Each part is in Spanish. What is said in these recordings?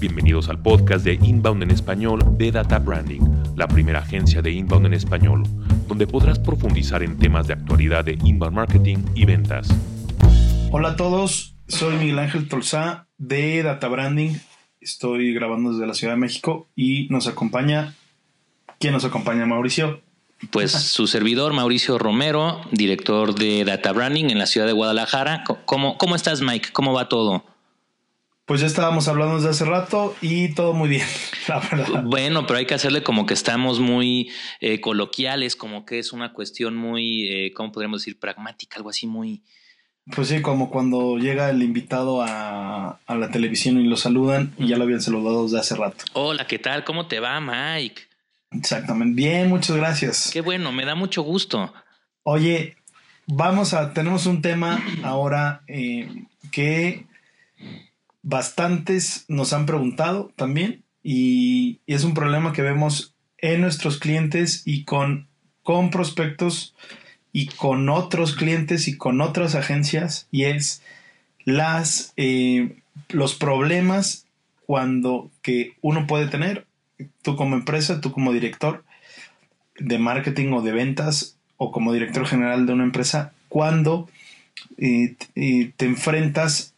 Bienvenidos al podcast de Inbound en español de Data Branding, la primera agencia de Inbound en español, donde podrás profundizar en temas de actualidad de Inbound Marketing y ventas. Hola a todos, soy Miguel Ángel Tolzá de Data Branding. Estoy grabando desde la Ciudad de México y nos acompaña. ¿Quién nos acompaña, Mauricio? Pues su servidor, Mauricio Romero, director de Data Branding en la ciudad de Guadalajara. ¿Cómo, cómo estás, Mike? ¿Cómo va todo? Pues ya estábamos hablando desde hace rato y todo muy bien, la verdad. Bueno, pero hay que hacerle como que estamos muy eh, coloquiales, como que es una cuestión muy, eh, ¿cómo podríamos decir? Pragmática, algo así muy... Pues sí, como cuando llega el invitado a, a la televisión y lo saludan y ya lo habían saludado desde hace rato. Hola, ¿qué tal? ¿Cómo te va, Mike? Exactamente. Bien, muchas gracias. Qué bueno, me da mucho gusto. Oye, vamos a, tenemos un tema ahora eh, que bastantes nos han preguntado también y, es un problema que vemos en nuestros clientes y con, con prospectos y con otros clientes y con otras agencias y es las eh, los problemas cuando que uno puede tener tú como empresa, tú como director de marketing o de ventas o como director general de una empresa cuando eh, eh, te enfrentas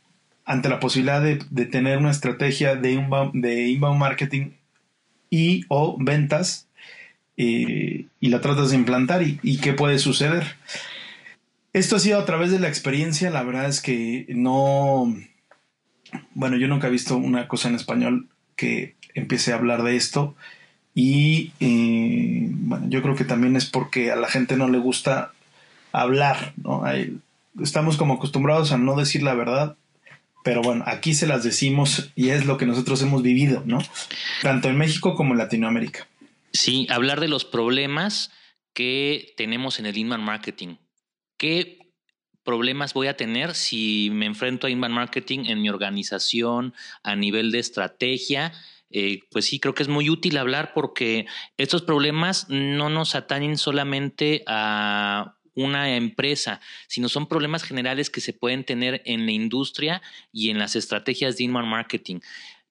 ante la posibilidad de, tener una estrategia de inbound, de inbound marketing y o ventas eh, y la tratas de implantar y, qué puede suceder. Esto ha sido a través de la experiencia, la verdad es que no, bueno, yo nunca he visto una cosa en español que empiece a hablar de esto y eh, bueno, yo creo que también es porque a la gente no le gusta hablar, ¿no? Estamos como acostumbrados a no decir la verdad pero bueno, aquí se las decimos y es lo que nosotros hemos vivido, ¿no? Tanto en México como en Latinoamérica. Sí, hablar de los problemas que tenemos en el inbound marketing. ¿Qué problemas voy a tener si me enfrento a inbound marketing en mi organización a nivel de estrategia? Eh, pues sí, creo que es muy útil hablar porque estos problemas no nos atañen solamente a una empresa, sino son problemas generales que se pueden tener en la industria y en las estrategias de inbound marketing.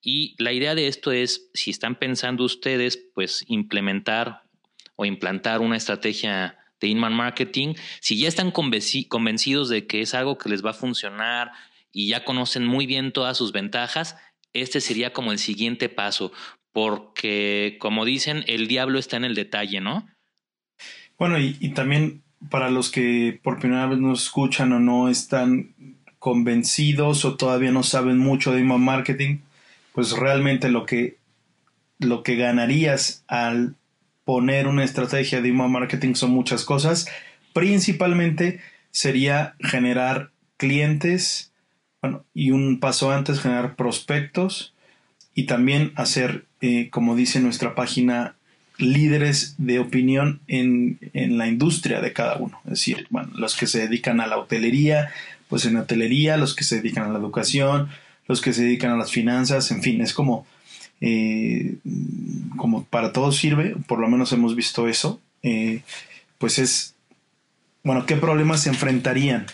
Y la idea de esto es, si están pensando ustedes, pues implementar o implantar una estrategia de inbound marketing, si ya están convencidos de que es algo que les va a funcionar y ya conocen muy bien todas sus ventajas, este sería como el siguiente paso, porque como dicen, el diablo está en el detalle, ¿no? Bueno, y, y también para los que por primera vez nos escuchan o no están convencidos o todavía no saben mucho de email marketing, pues realmente lo que, lo que ganarías al poner una estrategia de email marketing son muchas cosas. Principalmente sería generar clientes, bueno, y un paso antes generar prospectos y también hacer, eh, como dice nuestra página, líderes de opinión en, en, la industria de cada uno. Es decir, bueno, los que se dedican a la hotelería, pues en la hotelería, los que se dedican a la educación, los que se dedican a las finanzas, en fin, es como, eh, como para todos sirve, por lo menos hemos visto eso, eh, pues es, bueno, ¿qué problemas se enfrentarían?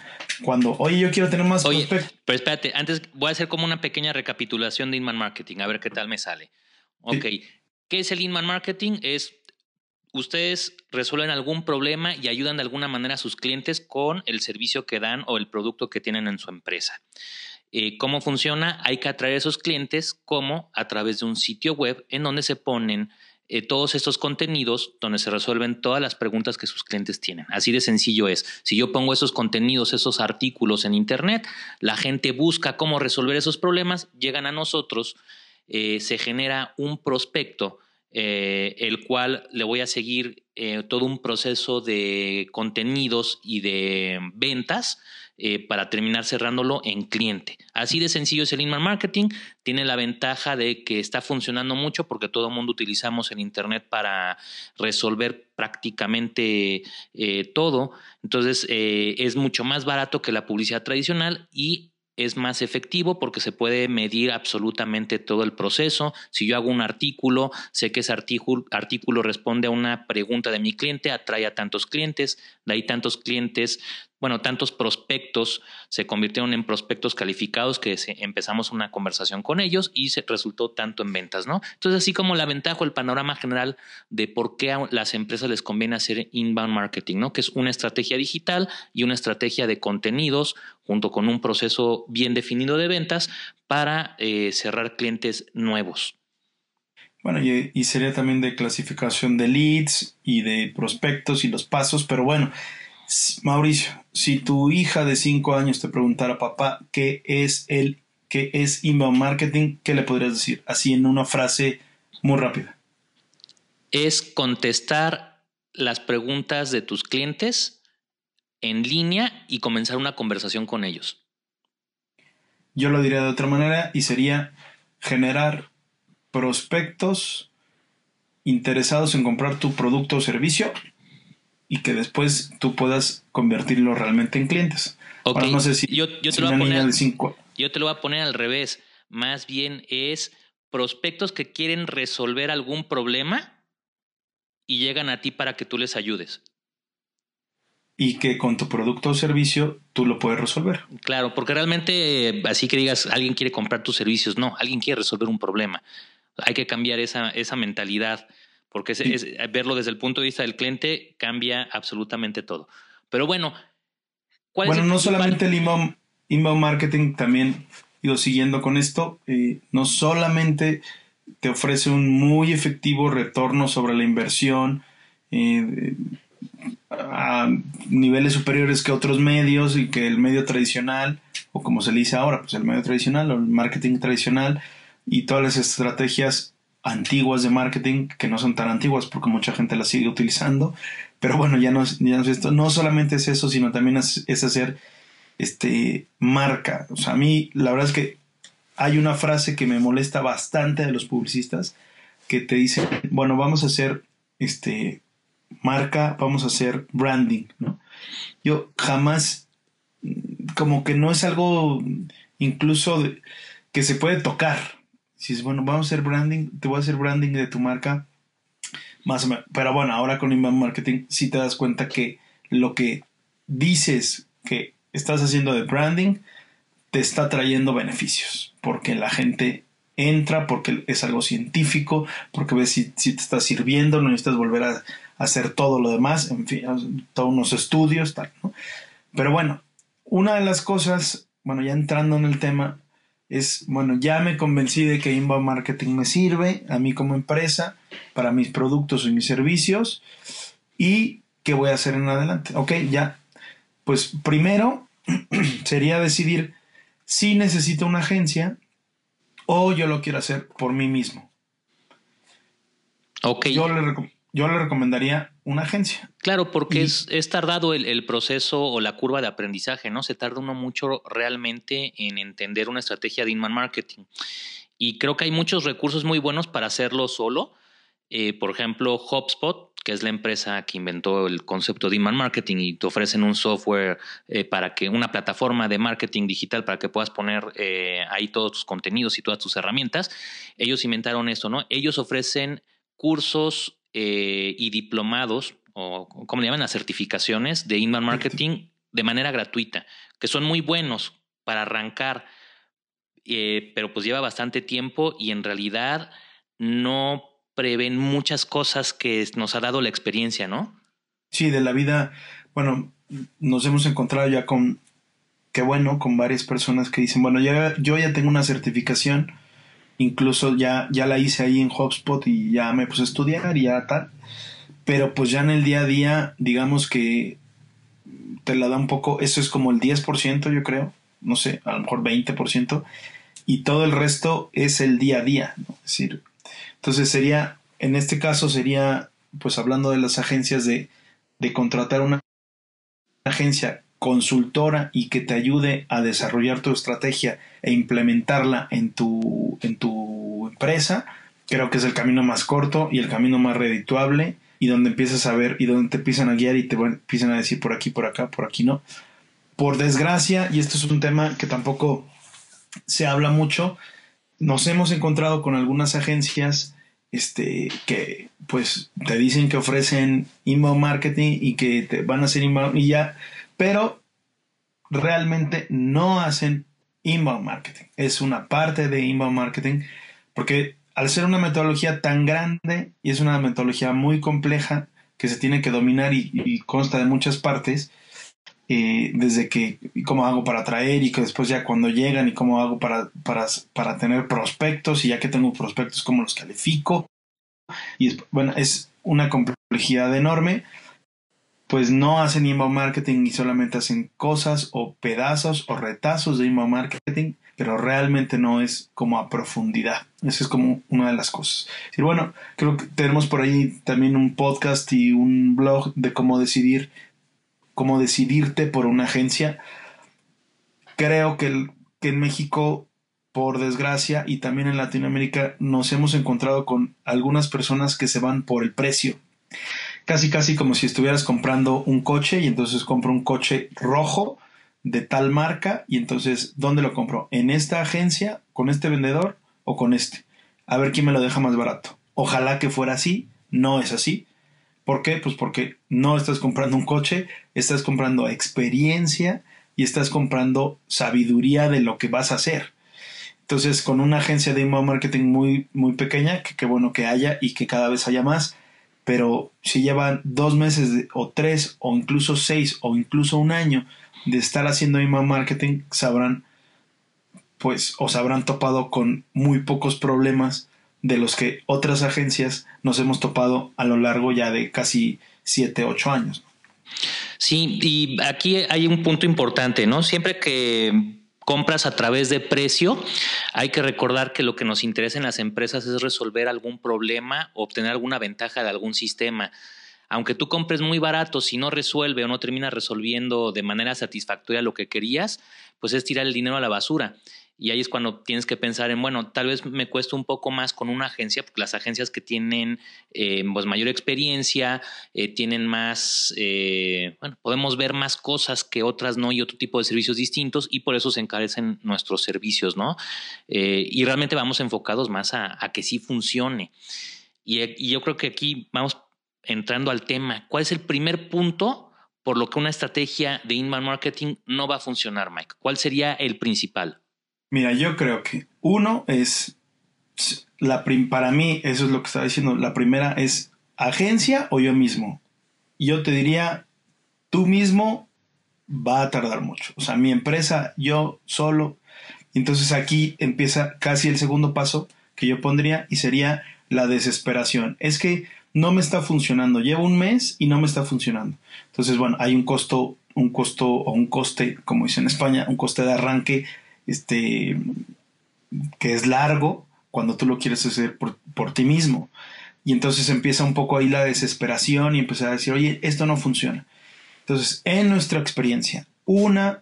Cuando, oye, yo quiero tener más oye, Pero espérate, antes voy a hacer como una pequeña recapitulación de Inman Marketing, a ver qué tal me sale. Ok, sí. ¿Qué es el inbound marketing? Es ustedes resuelven algún problema y ayudan de alguna manera a sus clientes con el servicio que dan o el producto que tienen en su empresa. Eh, ¿Cómo funciona? Hay que atraer a esos clientes como a través de un sitio web en donde se ponen eh, todos estos contenidos donde se resuelven todas las preguntas que sus clientes tienen. Así de sencillo es. Si yo pongo esos contenidos, esos artículos en Internet, la gente busca cómo resolver esos problemas, llegan a nosotros eh, se genera un prospecto, eh, el cual le voy a seguir eh, todo un proceso de contenidos y de ventas para terminar cerrándolo en cliente. Así de sencillo es el inbound marketing. Tiene la ventaja de que está funcionando mucho porque todo el mundo utilizamos el Internet para resolver prácticamente todo. Entonces es mucho más barato que la publicidad tradicional y es más efectivo porque se puede medir absolutamente todo el proceso. Si yo hago un artículo, sé que ese artículo, responde a una pregunta de mi cliente, atrae a tantos clientes, de ahí tantos clientes bueno, tantos prospectos se convirtieron en prospectos calificados que empezamos una conversación con ellos y se resultó tanto en ventas, ¿no? Entonces, así como la ventaja el panorama general de por qué a las empresas les conviene hacer inbound marketing, ¿no? Que es una estrategia digital y una estrategia de contenidos junto con un proceso bien definido de ventas para eh, cerrar clientes nuevos. Bueno, y, sería también de clasificación de leads y de prospectos y los pasos, pero bueno, Mauricio, si tu hija de 5 años te preguntara, papá, ¿qué es el qué es inbound marketing? ¿Qué le podrías decir? Así en una frase muy rápida. Es contestar las preguntas de tus clientes en línea y comenzar una conversación con ellos. Yo lo diría de otra manera y sería generar prospectos interesados en comprar tu producto o servicio y que después tú puedas convertirlo realmente en clientes. no sé si, yo, te lo voy a poner, yo te lo voy a poner al revés. Más bien es prospectos que quieren resolver algún problema y llegan a ti para que tú les ayudes. Y que con tu producto o servicio tú lo puedes resolver. Claro, porque realmente así que digas, alguien quiere comprar tus servicios, no, alguien quiere resolver un problema. Hay que cambiar esa, esa mentalidad porque es, verlo desde el punto de vista del cliente cambia absolutamente todo. Pero bueno, ¿cuál bueno, no solamente el inbound, marketing, también, ido siguiendo con esto, eh, no solamente te ofrece un muy efectivo retorno sobre la inversión eh, a niveles superiores que otros medios y que el medio tradicional, o como se le dice ahora, pues el medio tradicional o el marketing tradicional y todas las estrategias antiguas de marketing, que no son tan antiguas porque mucha gente las sigue utilizando, pero bueno, ya no es, ya no esto, no solamente es eso, sino también es, hacer este marca. O sea, a mí la verdad es que hay una frase que me molesta bastante de los publicistas que te dice, bueno, vamos a hacer este marca, vamos a hacer branding, ¿no? Yo jamás como que no es algo incluso que se puede tocar, si es bueno, vamos a hacer branding, te voy a hacer branding de tu marca, más o menos. Pero bueno, ahora con inbound marketing sí te das cuenta que lo que dices que estás haciendo de branding te está trayendo beneficios, porque la gente entra, porque es algo científico, porque ves si, te está sirviendo, no necesitas volver a, hacer todo lo demás, en fin, todos unos estudios, tal, ¿no? Pero bueno, una de las cosas, bueno, ya entrando en el tema, es, bueno, ya me convencí de que inbound marketing me sirve a mí como empresa, para mis productos y mis servicios, y qué voy a hacer en adelante. Ok, ya. Pues primero sería decidir si necesito una agencia o yo lo quiero hacer por mí mismo. Ok. Yo le, yo le recomendaría una agencia. Claro, porque es, tardado el, proceso o la curva de aprendizaje, ¿no? Se tarda uno mucho realmente en entender una estrategia de inman marketing. Y creo que hay muchos recursos muy buenos para hacerlo solo. Eh, por ejemplo, HubSpot, que es la empresa que inventó el concepto de inman marketing y te ofrecen un software eh, para que, una plataforma de marketing digital para que puedas poner eh, ahí todos tus contenidos y todas tus herramientas. Ellos inventaron esto, ¿no? Ellos ofrecen cursos eh, y diplomados, o como le llaman las certificaciones de inbound marketing de manera gratuita, que son muy buenos para arrancar, eh, pero pues lleva bastante tiempo y en realidad no prevén muchas cosas que nos ha dado la experiencia, ¿no? Sí, de la vida, bueno, nos hemos encontrado ya con, qué bueno, con varias personas que dicen, bueno, ya, yo ya tengo una certificación, Incluso ya, ya la hice ahí en HubSpot y ya me puse a estudiar y ya tal. Pero pues ya en el día a día, digamos que te la da un poco, eso es como el 10%, yo creo, no sé, a lo mejor 20%, y todo el resto es el día a día, ¿no? Es decir, entonces sería, en este caso sería, pues hablando de las agencias, de, de contratar una agencia consultora y que te ayude a desarrollar tu estrategia e implementarla en tu, en tu empresa, creo que es el camino más corto y el camino más redituable y donde empiezas a ver y donde te empiezan a guiar y te empiezan a decir por aquí, por acá, por aquí no. Por desgracia, y esto es un tema que tampoco se habla mucho, nos hemos encontrado con algunas agencias este, que pues te dicen que ofrecen inbound marketing y que te van a hacer inbound y ya pero realmente no hacen inbound marketing. Es una parte de inbound marketing porque al ser una metodología tan grande y es una metodología muy compleja que se tiene que dominar y, consta de muchas partes, eh, desde que cómo hago para atraer y que después ya cuando llegan y cómo hago para, para, para tener prospectos y ya que tengo prospectos, cómo los califico. Y bueno, es una complejidad enorme pues no hacen inbound marketing y solamente hacen cosas o pedazos o retazos de inbound marketing, pero realmente no es como a profundidad. Esa es como una de las cosas. Y bueno, creo que tenemos por ahí también un podcast y un blog de cómo decidir, cómo decidirte por una agencia. Creo que, que en México, por desgracia, y también en Latinoamérica, nos hemos encontrado con algunas personas que se van por el precio casi casi como si estuvieras comprando un coche y entonces compro un coche rojo de tal marca y entonces ¿dónde lo compro? ¿En esta agencia, con este vendedor o con este? A ver quién me lo deja más barato. Ojalá que fuera así, no es así. ¿Por qué? Pues porque no estás comprando un coche, estás comprando experiencia y estás comprando sabiduría de lo que vas a hacer. Entonces, con una agencia de email marketing muy, muy pequeña, que qué bueno que haya y que cada vez haya más, pero si llevan dos meses o tres o incluso seis o incluso un año de estar haciendo email marketing, sabrán, pues, os habrán topado con muy pocos problemas de los que otras agencias nos hemos topado a lo largo ya de casi siete, ocho años. Sí, y aquí hay un punto importante, ¿no? Siempre que compras a través de precio, hay que recordar que lo que nos interesa en las empresas es resolver algún problema o obtener alguna ventaja de algún sistema. Aunque tú compres muy barato, si no resuelve o no termina resolviendo de manera satisfactoria lo que querías, pues es tirar el dinero a la basura. Y ahí es cuando tienes que pensar en, bueno, tal vez me cuesta un poco más con una agencia, porque las agencias que tienen eh, pues mayor experiencia, eh, tienen más, eh, bueno, podemos ver más cosas que otras no y otro tipo de servicios distintos y por eso se encarecen nuestros servicios, ¿no? y realmente vamos enfocados más a, que sí funcione. Y, y yo creo que aquí vamos entrando al tema. ¿Cuál es el primer punto por lo que una estrategia de inbound marketing no va a funcionar, Mike? ¿Cuál sería el principal? Mira, yo creo que uno es, la para mí, eso es lo que estaba diciendo, la primera es agencia o yo mismo. Yo te diría, tú mismo va a tardar mucho. O sea, mi empresa, yo solo. Entonces aquí empieza casi el segundo paso que yo pondría y sería la desesperación. Es que no me está funcionando. Llevo un mes y no me está funcionando. Entonces, bueno, hay un costo, un costo o un coste, como dice en España, un coste de arranque este, que es largo cuando tú lo quieres hacer por, ti mismo. Y entonces empieza un poco ahí la desesperación y empieza a decir, oye, esto no funciona. Entonces, en nuestra experiencia, una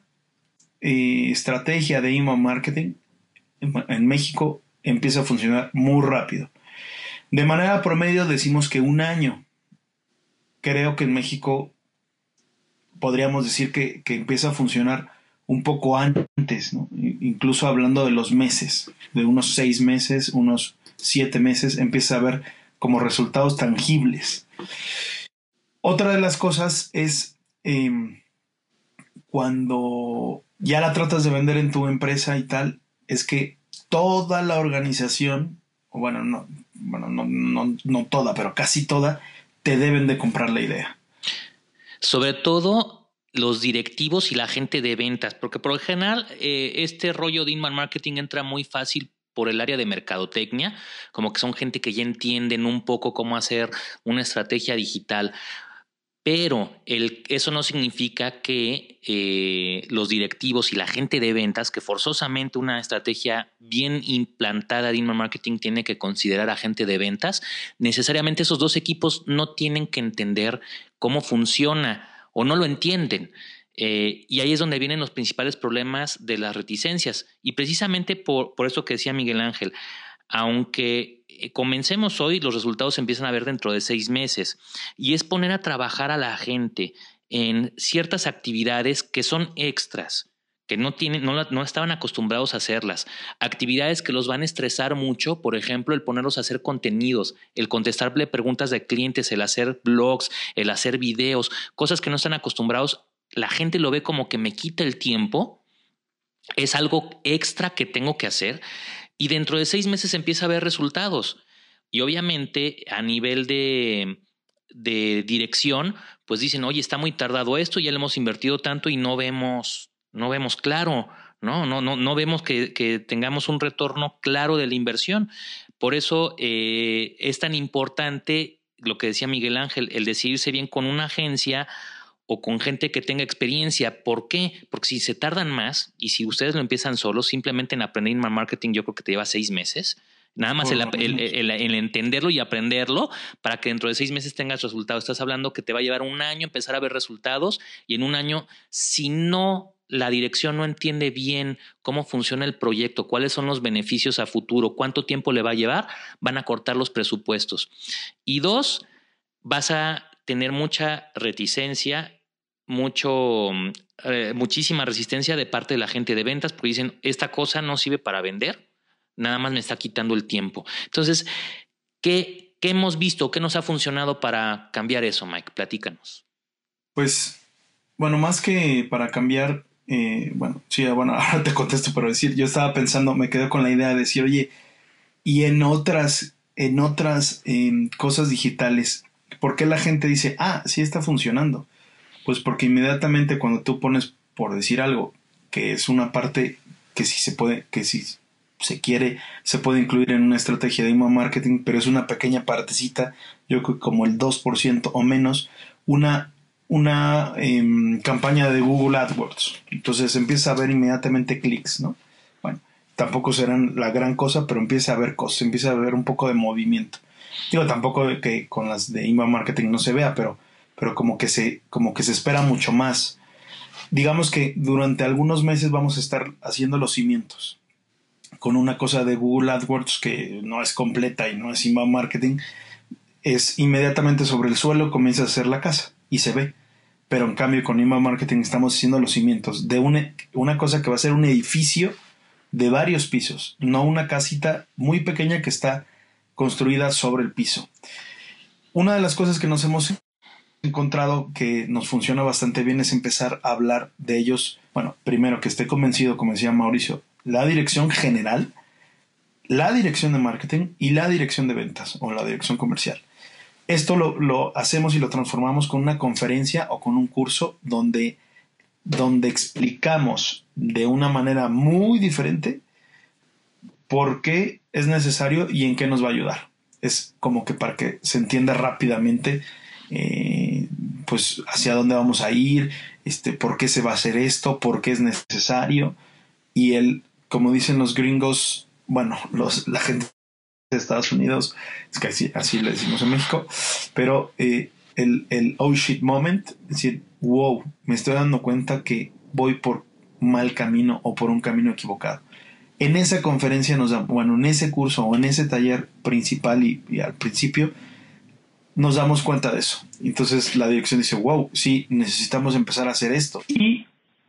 eh, estrategia de email marketing en, México empieza a funcionar muy rápido. De manera promedio decimos que un año. Creo que en México podríamos decir que, que empieza a funcionar un poco antes, incluso hablando de los meses, de unos seis meses, unos siete meses, empieza a ver como resultados tangibles. Otra de las cosas es em, cuando ya la tratas de vender en tu empresa y tal, es que toda la organización, bueno, no, bueno, no, no, no toda, pero casi toda, te deben de comprar la idea. Sobre todo los directivos y la gente de ventas, porque por lo general eh, este rollo de inbound marketing entra muy fácil por el área de mercadotecnia, como que son gente que ya entienden un poco cómo hacer una estrategia digital. Pero el, eso no significa que eh, los directivos y la gente de ventas, que forzosamente una estrategia bien implantada de inbound marketing tiene que considerar a gente de ventas, necesariamente esos dos equipos no tienen que entender cómo funciona o no lo entienden. Eh, y ahí es donde vienen los principales problemas de las reticencias. Y precisamente por, por eso que decía Miguel Ángel, aunque eh, comencemos hoy, los resultados se empiezan a ver dentro de seis meses. Y es poner a trabajar a la gente en ciertas actividades que son extras no, tienen, no, no, estaban acostumbrados a hacerlas. Actividades que los van a estresar mucho, por ejemplo, el ponerlos a hacer contenidos, el contestarle preguntas de clientes, el hacer blogs, el hacer videos, cosas que no están acostumbrados la gente lo ve como que me quita el tiempo, es algo extra que tengo que hacer y dentro de seis meses empieza a ver resultados. Y obviamente a nivel de, de dirección, pues dicen, oye, está muy tardado esto, ya le hemos invertido tanto y no vemos, no vemos claro, ¿no? No, no, no vemos que, que tengamos un retorno claro de la inversión. Por eso eh, es tan importante lo que decía Miguel Ángel, el decidirse bien con una agencia o con gente que tenga experiencia. ¿Por qué? Porque si se tardan más y si ustedes lo empiezan solos, simplemente en aprender email marketing yo creo que te lleva seis meses. Nada más el, el, entenderlo y aprenderlo para que dentro de seis meses tengas resultados. Estás hablando que te va a llevar un año empezar a ver resultados y en un año, si no la dirección no entiende bien cómo funciona el proyecto, cuáles son los beneficios a futuro, cuánto tiempo le va a llevar, van a cortar los presupuestos. Y dos, vas a tener mucha reticencia, mucho, eh, muchísima resistencia de parte de la gente de ventas, porque dicen, esta cosa no sirve para vender, nada más me está quitando el tiempo. Entonces, ¿qué, qué hemos visto? ¿Qué nos ha funcionado para cambiar eso, Mike? Platícanos. Pues, bueno, más que para cambiar, eh, bueno, sí, bueno, ahora te contesto, pero decir, yo estaba pensando, me quedé con la idea de decir, oye, y en otras, en otras cosas digitales, ¿por qué la gente dice, ah, sí está funcionando? Pues porque inmediatamente cuando tú pones, por decir algo, que es una parte que si se puede, que si se quiere, se puede incluir en una estrategia de email marketing, pero es una pequeña partecita, yo creo que como el 2% o menos, una, una em, campaña de Google AdWords. Entonces empieza a ver inmediatamente clics, ¿no? Bueno, tampoco serán la gran cosa, pero empieza a ver cosas, empieza a ver un poco de movimiento. Digo, tampoco que con las de email marketing no se vea, pero, pero como, que se, como que se espera mucho más. Digamos que durante algunos meses vamos a estar haciendo los cimientos con una cosa de Google AdWords que no es completa y no es email marketing, es inmediatamente sobre el suelo comienza a hacer la casa y se ve. Pero en cambio con email marketing estamos haciendo los cimientos de una, una cosa que va a ser un edificio de varios pisos, no una casita muy pequeña que está construida sobre el piso. Una de las cosas que nos hemos encontrado que nos funciona bastante bien es empezar a hablar de ellos. Bueno, primero que esté convencido, como decía Mauricio, la dirección general, la dirección de marketing y la dirección de ventas o la dirección comercial. Esto lo, lo hacemos y lo transformamos con una conferencia o con un curso donde, donde explicamos de una manera muy diferente por qué es necesario y en qué nos va a ayudar. Es como que para que se entienda rápidamente eh, pues hacia dónde vamos a ir, este, por qué se va a hacer esto, por qué es necesario. Y el, como dicen los gringos, bueno, los, la gente de Estados Unidos, es que así, así le decimos en México, pero eh, el, el oh shit moment, es decir, wow, me estoy dando cuenta que voy por mal camino o por un camino equivocado en esa conferencia nos da, bueno, en ese curso o en ese taller principal y, al principio, nos damos cuenta de eso. Entonces la dirección dice, wow, sí, necesitamos empezar a hacer esto. Y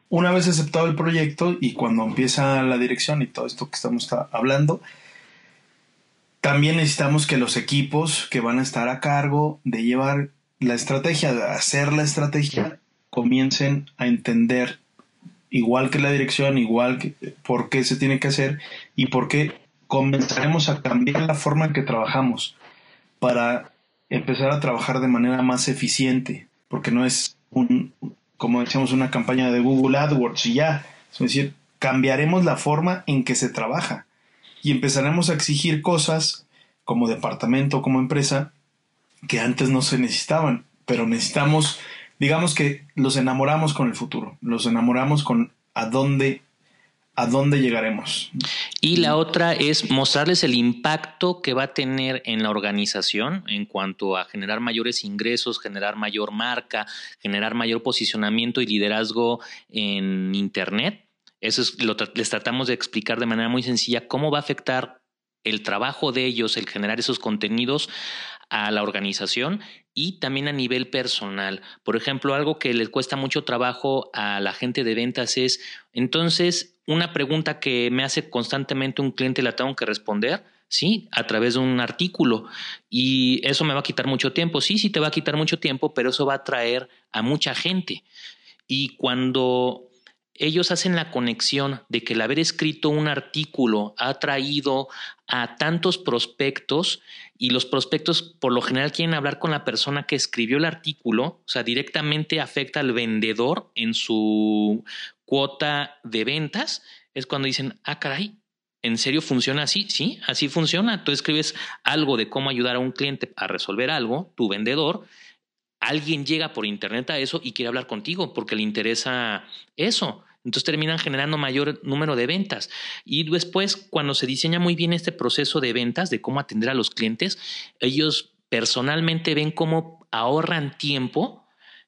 una vez aceptado el proyecto y cuando empieza la dirección y todo esto que estamos hablando, también necesitamos que los equipos que van a estar a cargo de llevar la estrategia, de hacer la estrategia, comiencen a entender igual que la dirección, igual que por qué se tiene que hacer y por qué comenzaremos a cambiar la forma en que trabajamos para empezar a trabajar de manera más eficiente, porque no es un, como decíamos, una campaña de Google AdWords y ya, es decir, cambiaremos la forma en que se trabaja y empezaremos a exigir cosas como departamento, como empresa, que antes no se necesitaban, pero necesitamos digamos que los enamoramos con el futuro, los enamoramos con a dónde a dónde llegaremos. Y la otra es mostrarles el impacto que va a tener en la organización en cuanto a generar mayores ingresos, generar mayor marca, generar mayor posicionamiento y liderazgo en Internet. Eso es lo les tratamos de explicar de manera muy sencilla cómo va a afectar el trabajo de ellos, el generar esos contenidos a la organización y también a nivel personal. Por ejemplo, algo que le cuesta mucho trabajo a la gente de ventas es, entonces, una pregunta que me hace constantemente un cliente la tengo que responder, ¿sí? A través de un artículo. Y eso me va a quitar mucho tiempo. Sí, sí te va a quitar mucho tiempo, pero eso va a atraer a mucha gente. Y cuando ellos hacen la conexión de que el haber escrito un artículo ha traído a tantos prospectos y los prospectos por lo general quieren hablar con la persona que escribió el artículo, o sea, directamente afecta al vendedor en su cuota de ventas, es cuando dicen, ah, caray, ¿en serio funciona así? Sí, así funciona. Tú escribes algo de cómo ayudar a un cliente a resolver algo, tu vendedor, alguien llega por internet a eso y quiere hablar contigo porque le interesa eso. Entonces terminan generando mayor número de ventas. Y después, cuando se diseña muy bien este proceso de ventas, de cómo atender a los clientes, ellos personalmente ven cómo ahorran tiempo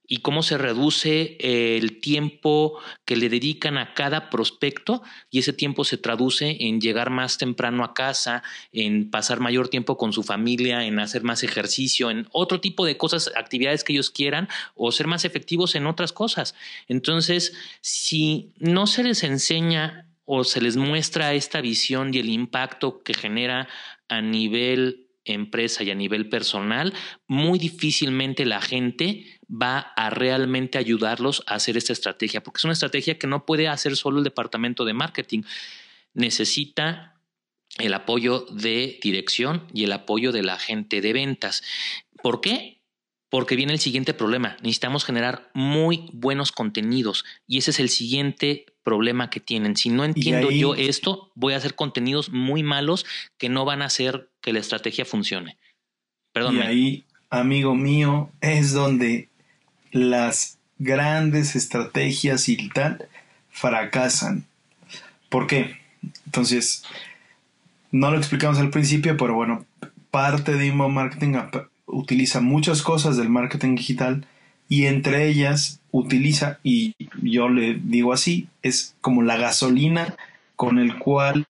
y cómo se reduce el tiempo que le dedican a cada prospecto y ese tiempo se traduce en llegar más temprano a casa, en pasar mayor tiempo con su familia, en hacer más ejercicio, en otro tipo de cosas, actividades que ellos quieran o ser más efectivos en otras cosas. Entonces, si no se les enseña o se les muestra esta visión y el impacto que genera a nivel empresa y a nivel personal, muy difícilmente la gente va a realmente ayudarlos a hacer esta estrategia, porque es una estrategia que no puede hacer solo el departamento de marketing. Necesita el apoyo de dirección y el apoyo de la gente de ventas. ¿Por qué? Porque viene el siguiente problema. Necesitamos generar muy buenos contenidos y ese es el siguiente problema que tienen. Si no entiendo yo esto, voy a hacer contenidos muy malos que no van a hacer que la estrategia funcione. Perdón. Y ahí, amigo mío, es donde las grandes estrategias y tal fracasan. ¿Por qué? Entonces, no lo explicamos al principio, pero bueno, parte de inbound marketing utiliza muchas cosas del marketing digital y entre ellas utiliza, y yo le digo así, es como la gasolina con el cual,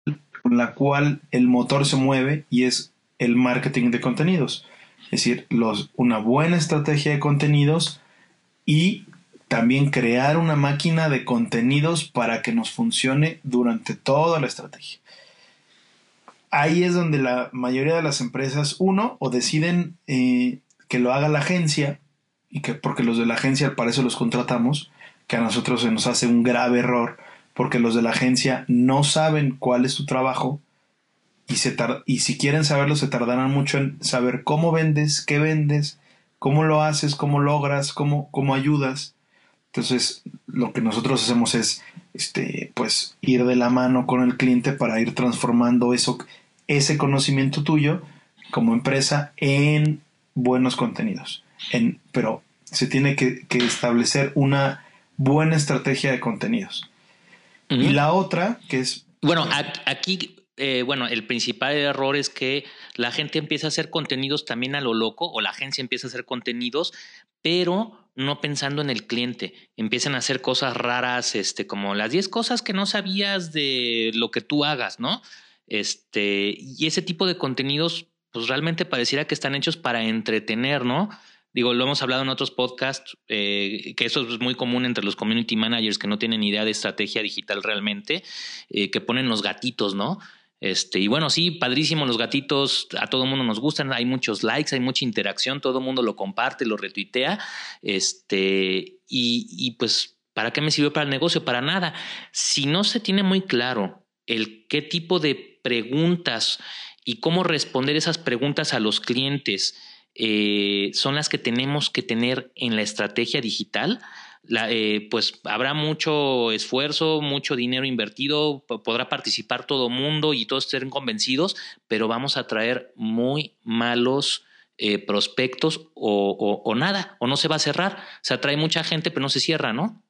con la cual el motor se mueve y es el marketing de contenidos. Es decir, los, una buena estrategia de contenidos y también crear una máquina de contenidos para que nos funcione durante toda la estrategia. Ahí es donde la mayoría de las empresas, uno, o deciden eh, que lo haga la agencia, y que porque los de la agencia para eso los contratamos, que a nosotros se nos hace un grave error, porque los de la agencia no saben cuál es tu trabajo, y, se y si quieren saberlo se tardarán mucho en saber cómo vendes, qué vendes, cómo lo haces, cómo logras, cómo, cómo ayudas. Entonces, lo que nosotros hacemos es, este, pues, ir de la mano con el cliente para ir transformando eso, ese conocimiento tuyo como empresa en buenos contenidos. En, pero se tiene que, establecer una buena estrategia de contenidos. Y la otra, que es... Bueno, aquí eh, bueno, el principal error es que la gente empieza a hacer contenidos también a lo loco o la agencia empieza a hacer contenidos, pero no pensando en el cliente. Empiezan a hacer cosas raras, este, como las 10 cosas que no sabías de lo que tú hagas, ¿no? Este, y ese tipo de contenidos, pues realmente pareciera que están hechos para entretener, ¿no? Digo, lo hemos hablado en otros podcasts, eh, que eso es muy común entre los community managers que no tienen idea de estrategia digital realmente, eh, que ponen los gatitos, ¿no? Este, y bueno, sí, padrísimo, los gatitos a todo mundo nos gustan, hay muchos likes, hay mucha interacción, todo el mundo lo comparte, lo retuitea, este, y, y pues, ¿para qué me sirvió para el negocio? Para nada. Si no se tiene muy claro el qué tipo de preguntas y cómo responder esas preguntas a los clientes eh, son las que tenemos que tener en la estrategia digital, eh, pues habrá mucho esfuerzo, mucho dinero invertido, podrá participar todo mundo y todos estén convencidos, pero vamos a traer muy malos eh, prospectos o, nada, o no se va a cerrar. Se atrae mucha gente, pero no se cierra, ¿no?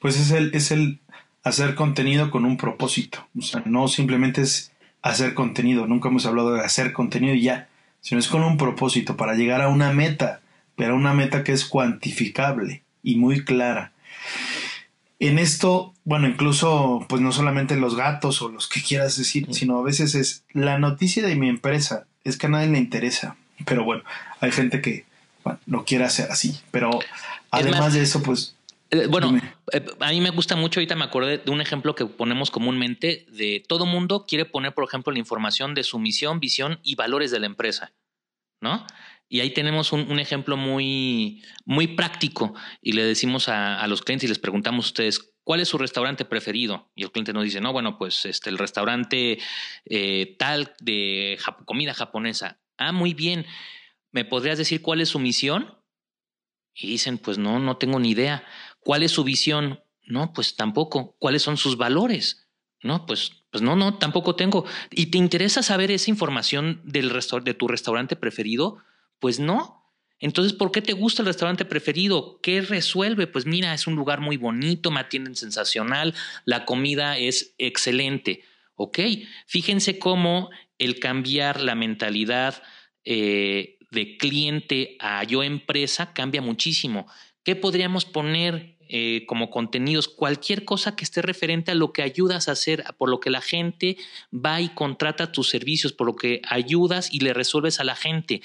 Pues es el, es el hacer contenido con un propósito. O sea, no simplemente es hacer contenido. Nunca hemos hablado de hacer contenido y ya, sino es con un propósito para llegar a una meta, pero una meta que es cuantificable y muy clara. En esto, bueno, incluso, pues no solamente los gatos o los que quieras decir, sino a veces es la noticia de mi empresa, es que a nadie le interesa. Pero bueno, hay gente que lo quiere hacer así. Pero además de eso, pues. Eh, bueno, eh, a mí me gusta mucho, ahorita me acordé de un ejemplo que ponemos comúnmente de todo mundo quiere poner, por ejemplo, la información de su misión, visión y valores de la empresa, ¿no? Y ahí tenemos un, ejemplo muy, muy práctico y le decimos a, los clientes y les preguntamos a ustedes, ¿cuál es su restaurante preferido? Y el cliente nos dice, no, bueno, pues este, el restaurante eh, tal de comida japonesa. Ah, muy bien. ¿Me podrías decir cuál es su misión? Y dicen, pues no, no tengo ni idea. ¿Cuál es su visión? No, pues tampoco. ¿Cuáles son sus valores? No, pues, pues no, no, tampoco tengo. ¿Y te interesa saber esa información del de tu restaurante preferido? Pues no. Entonces, ¿por qué te gusta el restaurante preferido? ¿Qué resuelve? Pues mira, es un lugar muy bonito, me atienden sensacional, la comida es excelente. Ok, fíjense cómo el cambiar la mentalidad eh, de cliente a yo empresa cambia muchísimo. ¿Qué podríamos poner eh, como contenidos? Cualquier cosa que esté referente a lo que ayudas a hacer, por lo que la gente va y contrata tus servicios, por lo que ayudas y le resuelves a la gente.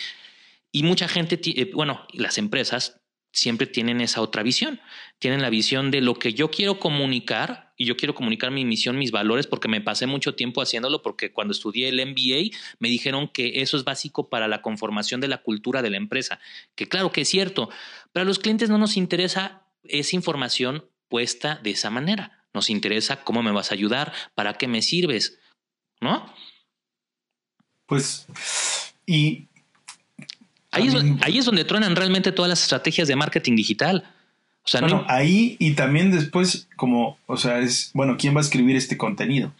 Y mucha gente, eh, bueno, las empresas siempre tienen esa otra visión. Tienen la visión de lo que yo quiero comunicar y yo quiero comunicar mi misión, mis valores, porque me pasé mucho tiempo haciéndolo, porque cuando estudié el MBA me dijeron que eso es básico para la conformación de la cultura de la empresa. Que claro que es cierto, pero a los clientes no nos interesa esa información puesta de esa manera. Nos interesa cómo me vas a ayudar, para qué me sirves, ¿no? Pues, y Ahí es, donde truenan realmente todas las estrategias de marketing digital. O sea, bueno, ahí y también después, como, o sea, es, bueno, ¿quién va a escribir este contenido?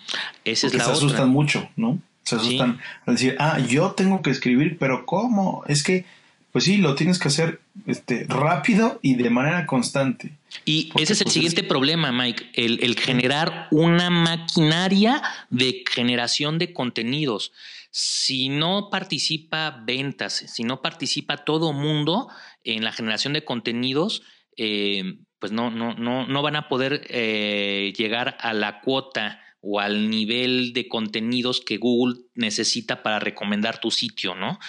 Esa es la se asustan mucho, ¿no? Se asustan al decir, ah, yo tengo que escribir, pero ¿cómo? Es que, pues sí, lo tienes que hacer este, rápido y de manera constante. Y ese es el pues, siguiente problema, Mike, el, el generar una maquinaria de generación de contenidos si no participa ventas, si no participa todo mundo en la generación de contenidos, eh, pues no, no, no, no van a poder eh, llegar a la cuota o al nivel de contenidos que Google necesita para recomendar tu sitio, ¿no?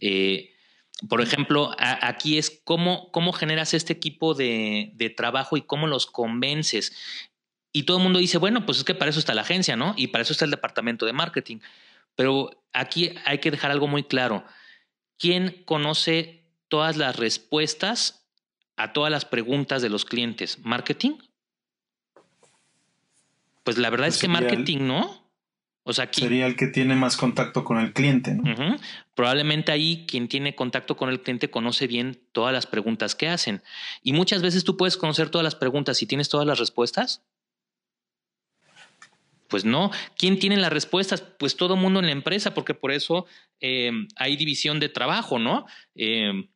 Eh, por ejemplo, aquí es cómo, cómo generas este equipo de, de, trabajo y cómo los convences. Y todo el mundo dice, bueno, pues es que para eso está la agencia, ¿no? Y para eso está el departamento de marketing. Pero aquí hay que dejar algo muy claro. ¿Quién conoce todas las respuestas a todas las preguntas de los clientes? ¿Marketing? Pues la verdad es que marketing, ¿no? O sea, sería el que tiene más contacto con el cliente, ¿no? Probablemente ahí quien tiene contacto con el cliente conoce bien todas las preguntas que hacen. Y muchas veces tú puedes conocer todas las preguntas y tienes todas las respuestas. Pues no. ¿Quién tiene las respuestas? Pues todo mundo en la empresa, porque por eso eh, hay división de trabajo, ¿no? Eh,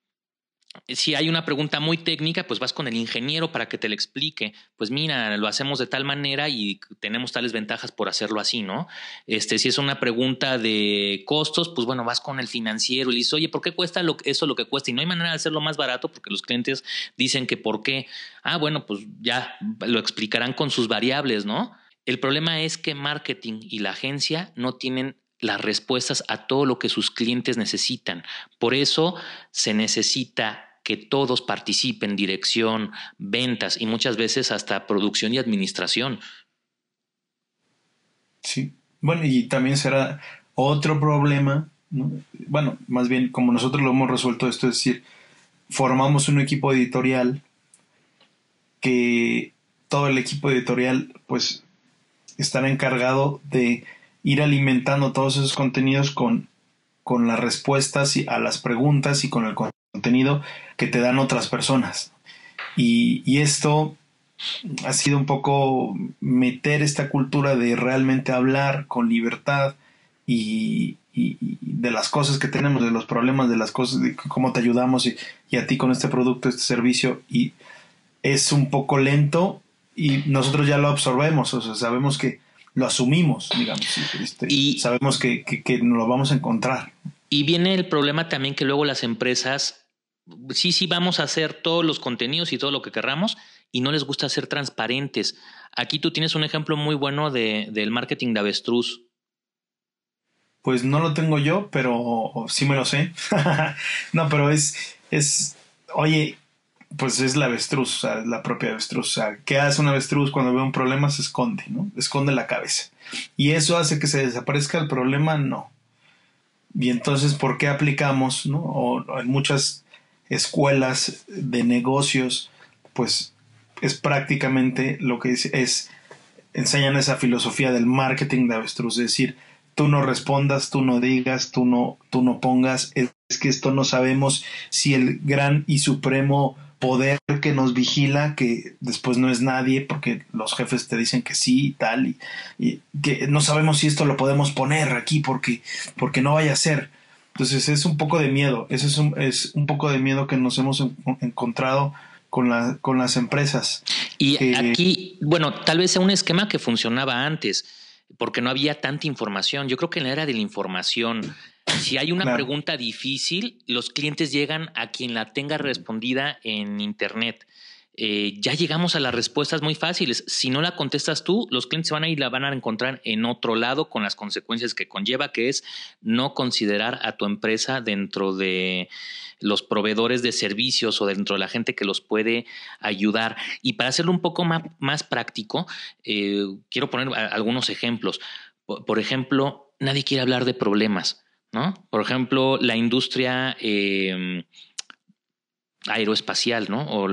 si hay una pregunta muy técnica, pues vas con el ingeniero para que te lo explique. Pues mira, lo hacemos de tal manera y tenemos tales ventajas por hacerlo así, ¿no? Este, si es una pregunta de costos, pues bueno, vas con el financiero y le dices, oye, ¿por qué cuesta lo, eso lo que cuesta? Y no hay manera de hacerlo más barato porque los clientes dicen que por qué. Ah, bueno, pues ya lo explicarán con sus variables, ¿no? El problema es que marketing y la agencia no tienen las respuestas a todo lo que sus clientes necesitan. Por eso se necesita que todos participen, dirección, ventas y muchas veces hasta producción y administración. Sí, bueno, y también será otro problema, bueno, más bien como nosotros lo hemos resuelto esto, es decir, formamos un equipo editorial que todo el equipo editorial pues estará encargado de ir alimentando todos esos contenidos con, con las respuestas a las preguntas y con el contenido que te dan otras personas. Y, esto ha sido un poco meter esta cultura de realmente hablar con libertad y, de las cosas que tenemos, de los problemas, de las cosas, de cómo te ayudamos y, y, a ti con este producto, este servicio. Y es un poco lento y nosotros ya lo absorbemos, o sea, sabemos que lo asumimos, digamos, este, y sabemos que, que, nos lo vamos a encontrar. Y viene el problema también que luego las empresas, sí, sí, vamos a hacer todos los contenidos y todo lo que querramos, y no les gusta ser transparentes. Aquí tú tienes un ejemplo muy bueno de, del marketing de avestruz. Pues no lo tengo yo, pero sí me lo sé. no, pero es, es, oye, pues es la avestruz, o sea, la propia avestruz. O sea, ¿qué hace un avestruz cuando ve un problema? Se esconde, ¿no? Esconde la cabeza. Y eso hace que se desaparezca el problema, no. Y entonces, ¿por qué aplicamos, no? O en muchas escuelas de negocios, pues es prácticamente lo que es, es enseñan esa filosofía del marketing de avestruz, es decir, tú no respondas, tú no digas, tú no, tú no pongas, es, que esto no sabemos si el gran y supremo poder que nos vigila, que después no es nadie, porque los jefes te dicen que sí y tal, y, y, que no sabemos si esto lo podemos poner aquí porque, porque no vaya a ser. Entonces es un poco de miedo, eso es un, es un poco de miedo que nos hemos encontrado con, la, con las empresas. Y aquí, bueno, tal vez sea un esquema que funcionaba antes, porque no había tanta información. Yo creo que en la era de la información, si hay una pregunta difícil, los clientes llegan a quien la tenga respondida en Internet. Eh, ya llegamos a las respuestas muy fáciles. Si no la contestas tú, los clientes van a ir la van a encontrar en otro lado con las consecuencias que conlleva, que es no considerar a tu empresa dentro de los proveedores de servicios o dentro de la gente que los puede ayudar. Y para hacerlo un poco más, más práctico, eh, quiero poner algunos ejemplos. Por, ejemplo, nadie quiere hablar de problemas, ¿no? Por ejemplo, la industria eh, aeroespacial, ¿no? O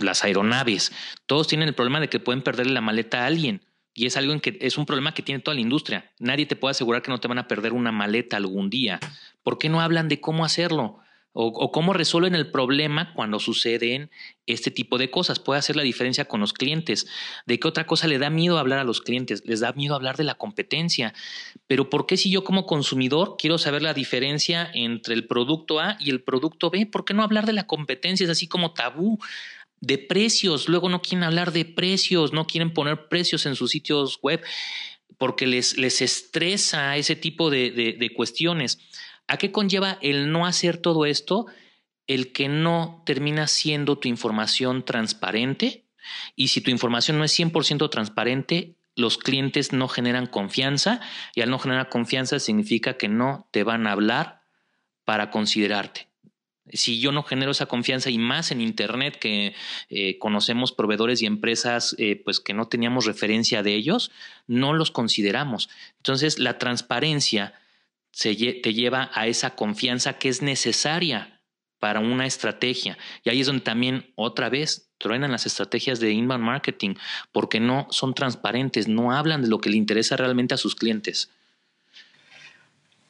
las aeronaves. Todos tienen el problema de que pueden perderle la maleta a alguien. Y es algo en que es un problema que tiene toda la industria. Nadie te puede asegurar que no te van a perder una maleta algún día. ¿Por qué no hablan de cómo hacerlo? O, cómo resuelven el problema cuando suceden este tipo de cosas. Puede hacer la diferencia con los clientes. ¿De qué otra cosa le da miedo hablar a los clientes? Les da miedo hablar de la competencia. Pero ¿por qué si yo como consumidor quiero saber la diferencia entre el producto A y el producto B? ¿Por qué no hablar de la competencia? Es así como tabú de precios. Luego no quieren hablar de precios, no quieren poner precios en sus sitios web porque les, les estresa ese tipo de, de cuestiones. ¿A qué conlleva el no hacer todo esto? El que no termina siendo tu información transparente. Y si tu información no es 100% transparente, los clientes no generan confianza y al no generar confianza significa que no te van a hablar para considerarte. Si yo no genero esa confianza y más en Internet que eh, conocemos proveedores y empresas eh, pues que no teníamos referencia de ellos, no los consideramos. Entonces la transparencia se, te lleva a esa confianza que es necesaria para una estrategia. Y ahí es donde también otra vez truenan las estrategias de inbound marketing porque no son transparentes, no hablan de lo que le interesa realmente a sus clientes.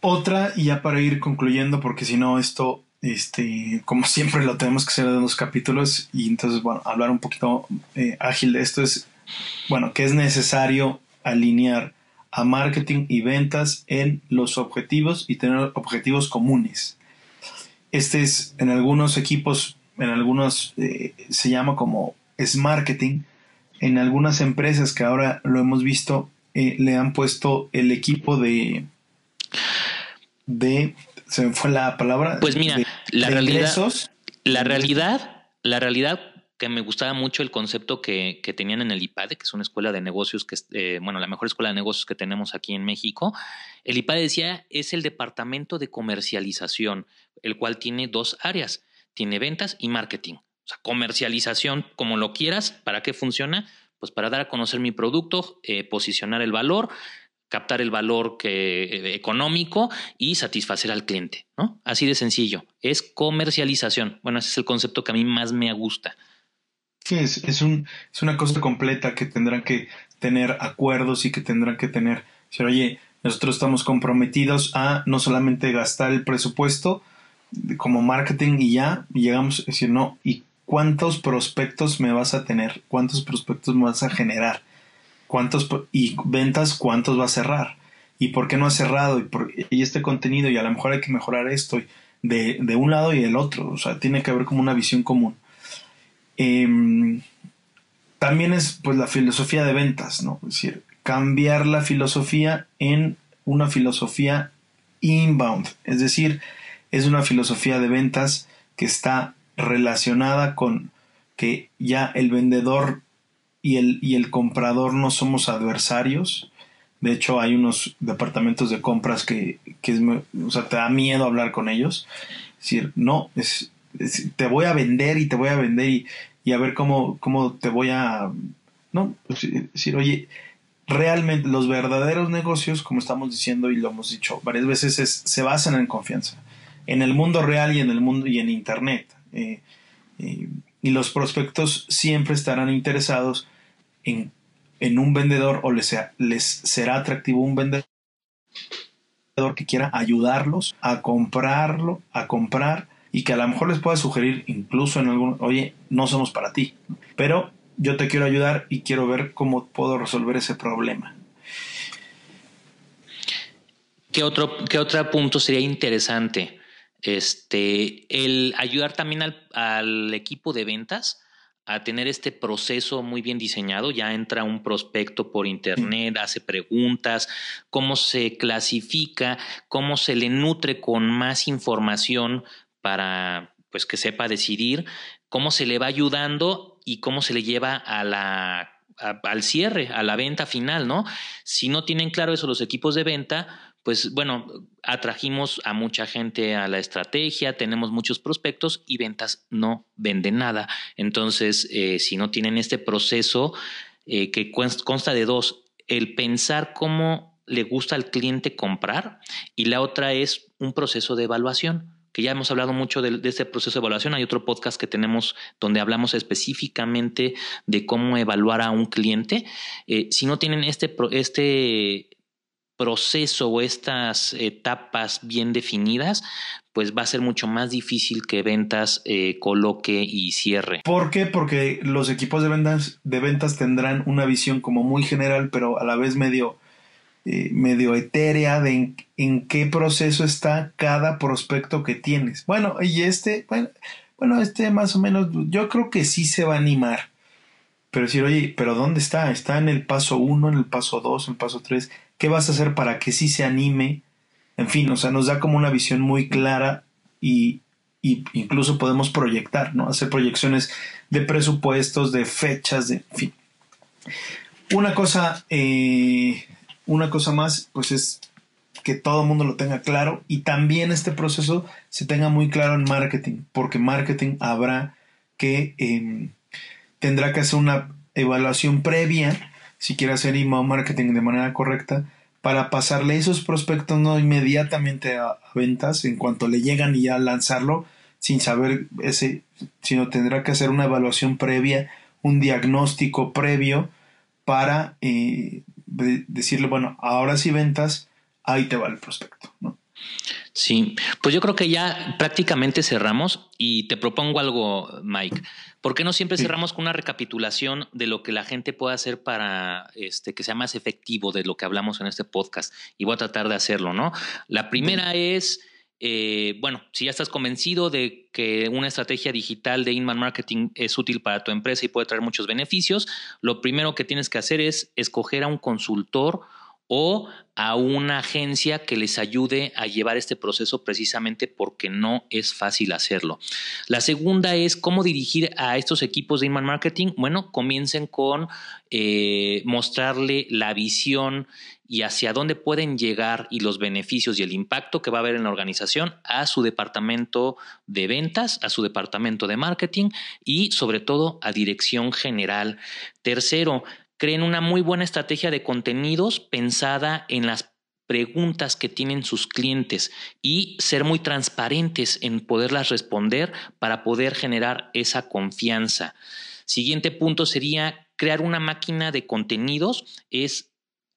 Otra, y ya para ir concluyendo, porque si no, esto, este, como siempre, lo tenemos que hacer en dos capítulos, y entonces, bueno, hablar un poquito eh, ágil de esto es, bueno, que es necesario alinear a marketing y ventas en los objetivos y tener objetivos comunes. Este es en algunos equipos, en algunos eh, se llama como es marketing. En algunas empresas que ahora lo hemos visto, eh, le han puesto el equipo de, de, se me fue la palabra. Pues mira, la realidad, la realidad, la realidad que me gustaba mucho el concepto que, que, tenían en el IPADE, que es una escuela de negocios, que eh, bueno, la mejor escuela de negocios que tenemos aquí en México. El IPADE decía, es el departamento de comercialización, el cual tiene dos áreas, tiene ventas y marketing. O sea, comercialización, como lo quieras, ¿para qué funciona? Pues para dar a conocer mi producto, eh, posicionar el valor, captar el valor que, económico y satisfacer al cliente, ¿no? Así de sencillo. Es comercialización. Bueno, ese es el concepto que a mí más me gusta. Sí, es, es, un, es una cosa completa que tendrán que tener acuerdos y que tendrán que tener, decir, oye, nosotros estamos comprometidos a no solamente gastar el presupuesto como marketing y ya, llegamos a decir, no, ¿y cuántos prospectos me vas a tener? ¿Cuántos prospectos me vas a generar? ¿Cuántos y ventas cuántos va a cerrar? ¿Y por qué no ha cerrado? Y, por, y este contenido, y a lo mejor hay que mejorar esto de, de un lado y del otro. O sea, tiene que haber como una visión común. Em, también es pues la filosofía de ventas, ¿no? Es decir, cambiar la filosofía en una filosofía inbound, es decir, es una filosofía de ventas que está relacionada con que ya el vendedor y el, y el comprador no somos adversarios. De hecho, hay unos departamentos de compras que, que o sea, te da miedo hablar con ellos. Es decir, no, es, te voy a vender y te voy a vender y, y a ver cómo, cómo te voy a, ¿no? Pues, decir, oye, realmente los verdaderos negocios, como estamos diciendo y lo hemos dicho varias veces, es, se basan en confianza, en el mundo real y en el mundo y en internet. Eh, eh, y los prospectos siempre estarán interesados en, en un vendedor o les, les será atractivo un vendedor que quiera ayudarlos a comprarlo, a comprar y que a lo mejor les pueda sugerir incluso en algún, oye, no somos para ti, pero yo te quiero ayudar y quiero ver cómo puedo resolver ese problema. ¿Qué otro, qué otro punto sería interesante? Este, el ayudar también al, al equipo de ventas a tener este proceso muy bien diseñado. Ya entra un prospecto por internet, hace preguntas, cómo se clasifica, cómo se le nutre con más información para pues que sepa decidir, cómo se le va ayudando y cómo se le lleva a la al cierre, a la venta final, ¿no? Si no tienen claro eso los equipos de venta, pues bueno, atrajimos a mucha gente a la estrategia, tenemos muchos prospectos y ventas no venden nada. Entonces, eh, si no tienen este proceso eh, que consta de dos, el pensar cómo le gusta al cliente comprar y la otra es un proceso de evaluación que ya hemos hablado mucho de, este proceso de evaluación. Hay otro podcast que tenemos donde hablamos específicamente de cómo evaluar a un cliente. Eh, si no tienen este, este proceso o estas etapas bien definidas, pues va a ser mucho más difícil que ventas eh, coloque y cierre. ¿Por qué? Porque los equipos de ventas, de ventas tendrán una visión como muy general, pero a la vez medio, eh, medio etérea de en, qué proceso está cada prospecto que tienes. Bueno, y este, bueno, bueno, este más o menos, yo creo que sí se va a animar. Pero decir, oye, pero ¿dónde está? Está en el paso 1, en el paso 2, en el paso 3 ¿Qué vas a hacer para que sí se anime? En fin, o sea, nos da como una visión muy clara y, incluso podemos proyectar, ¿no? Hacer proyecciones de presupuestos, de fechas, de en fin. Una cosa, eh, una cosa más, pues es que todo el mundo lo tenga claro y también este proceso se tenga muy claro en marketing, porque marketing habrá que em, tendrá que hacer una evaluación previa si quiere hacer email marketing de manera correcta, para pasarle esos prospectos no inmediatamente a, ventas en cuanto le llegan y ya lanzarlo sin saber ese, sino tendrá que hacer una evaluación previa, un diagnóstico previo para eh, decirle, bueno, ahora sí ventas, ahí te va el prospecto, ¿no? Sí, pues yo creo que ya prácticamente cerramos y te propongo algo, Mike. ¿Por qué no siempre cerramos con una recapitulación de lo que la gente puede hacer para este, que sea más efectivo de lo que hablamos en este podcast? Y voy a tratar de hacerlo, ¿no? La primera es, eh, bueno, si ya estás convencido de que una estrategia digital de inbound marketing es útil para tu empresa y puede traer muchos beneficios, lo primero que tienes que hacer es escoger a un consultor o a una agencia que les ayude a llevar este proceso precisamente porque no es fácil hacerlo. La segunda es cómo dirigir a estos equipos de email marketing. Bueno, comiencen con eh, mostrarle la visión y hacia dónde pueden llegar y los beneficios y el impacto que va a haber en la organización a su departamento de ventas, a su departamento de marketing y sobre todo a dirección general. Tercero, creen una muy buena estrategia de contenidos pensada en las preguntas que tienen sus clientes y ser muy transparentes en poderlas responder para poder generar esa confianza. Siguiente punto sería crear una máquina de contenidos, es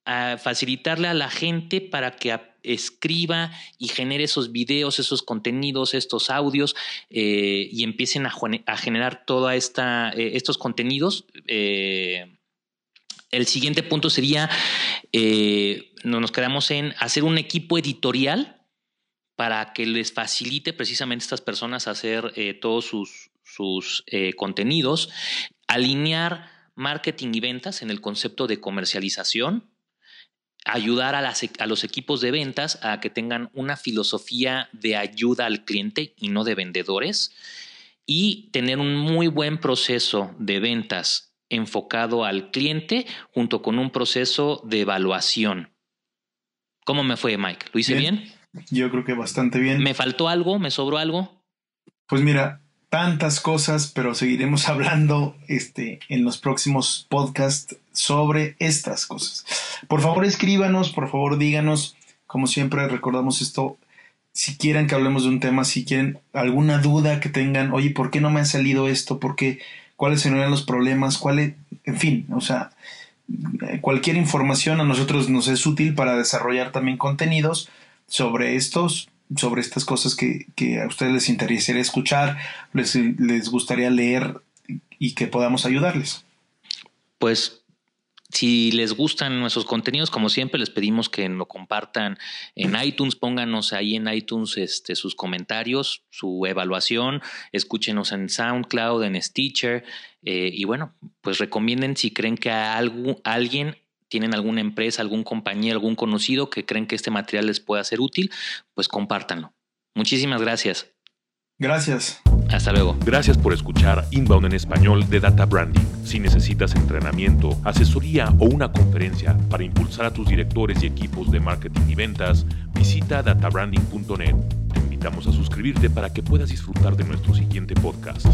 ah, facilitarle a la gente para que escriba y genere esos videos, esos contenidos, estos audios eh, y empiecen a, generar todos eh, estos contenidos. Eh, el siguiente punto sería, eh, nos quedamos en hacer un equipo editorial para que les facilite precisamente a estas personas hacer todos sus, sus contenidos, alinear marketing y ventas en el concepto de comercialización, ayudar a, a, los equipos de ventas a que tengan una filosofía de ayuda al cliente y no de vendedores, y tener un muy buen proceso de ventas enfocado al cliente junto con un proceso de evaluación. ¿Cómo me fue, Mike? ¿Lo hice bien? Yo creo que bastante bien. ¿Me faltó algo? ¿Me sobró algo? Pues mira, tantas cosas, pero seguiremos hablando este, en los próximos podcasts sobre estas cosas. Por favor, escríbanos, por favor, díganos, como siempre recordamos esto, si quieren que hablemos de un tema, si quieren alguna duda que tengan, oye, ¿por qué no me ha salido esto? ¿Por qué? ¿Cuáles serían los problemas? ¿Cuáles? En fin, o sea, cualquier información a nosotros nos es útil para desarrollar también contenidos sobre estos, sobre estas cosas que, a ustedes les interesaría escuchar, les, les gustaría leer y que podamos ayudarles. Pues si les gustan nuestros contenidos, como siempre, les pedimos que lo compartan en iTunes, pónganos ahí en iTunes este, sus comentarios, su evaluación, escúchenos en SoundCloud, en Stitcher, eh, y bueno, pues recomienden si creen que a, algo, alguien tienen alguna empresa, algún compañía, algún conocido que creen que este material les pueda ser útil, pues compártanlo. Muchísimas gracias. Gracias. Hasta luego. Gracias por escuchar Inbound en español de Data Branding. Si necesitas entrenamiento, asesoría o una conferencia para impulsar a tus directores y equipos de marketing y ventas, visita databranding.net. Te invitamos a suscribirte para que puedas disfrutar de nuestro siguiente podcast.